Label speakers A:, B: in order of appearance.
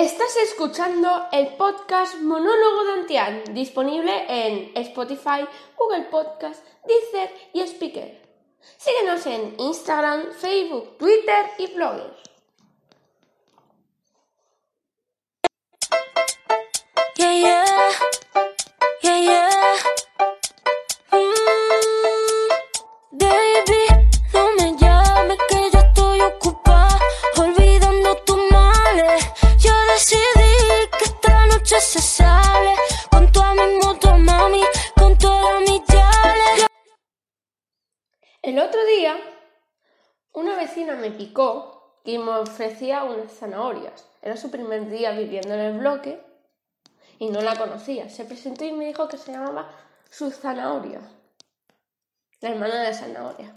A: Estás escuchando el podcast Monólogo de Antián, disponible en Spotify, Google Podcast, Deezer y Speaker. Síguenos en Instagram, Facebook, Twitter y bloggers. El otro día, una vecina me picó y me ofrecía unas zanahorias. Era su primer día viviendo en el bloque y no la conocía. Se presentó y me dijo que se llamaba su zanahoria, la hermana de zanahoria.